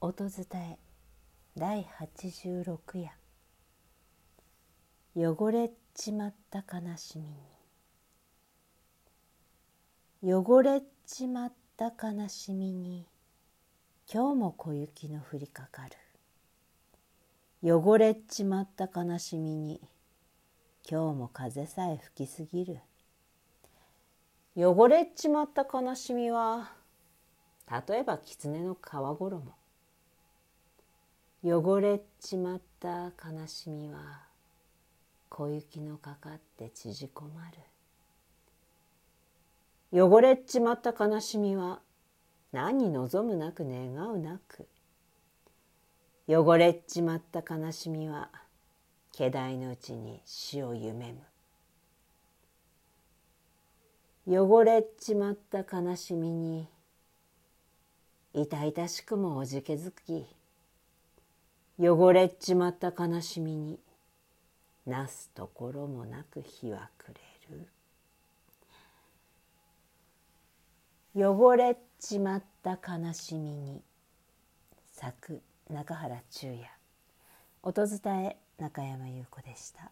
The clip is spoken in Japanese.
音伝え第86夜。汚れちまった悲しみに。汚れちまった悲しみに今日も小雪の降りかかる。汚れちまった悲しみに今日も風さえ吹きすぎる。汚れちまった悲しみは例えば狐の皮衣。汚れちまった悲しみは小雪のかかって縮こまる。汚れちまった悲しみは何望むなく願うなく。汚れちまった悲しみは気代のうちに死を夢む。汚れちまった悲しみに痛々しくもおじけづき汚れちまった悲しみになすところもなく日は暮れる汚れちまった悲しみに作中原中也音伝え中山優子でした。